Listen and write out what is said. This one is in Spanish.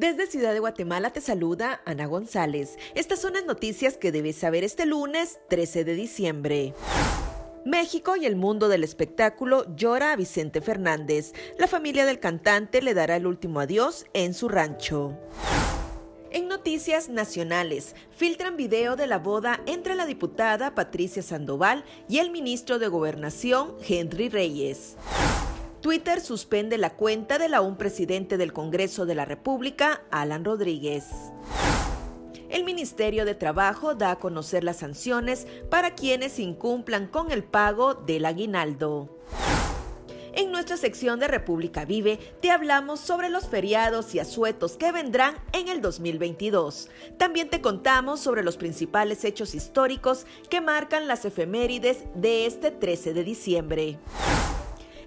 Desde Ciudad de Guatemala te saluda Ana González. Estas son las noticias que debes saber este lunes 13 de diciembre. México y el mundo del espectáculo llora a Vicente Fernández. La familia del cantante le dará el último adiós en su rancho. En noticias nacionales, filtran video de la boda entre la diputada Patricia Sandoval y el ministro de Gobernación, Henry Reyes. Twitter suspende la cuenta de la un presidente del Congreso de la República, Alan Rodríguez. El Ministerio de Trabajo da a conocer las sanciones para quienes incumplan con el pago del aguinaldo. En nuestra sección de República Vive te hablamos sobre los feriados y asuetos que vendrán en el 2022. También te contamos sobre los principales hechos históricos que marcan las efemérides de este 13 de diciembre.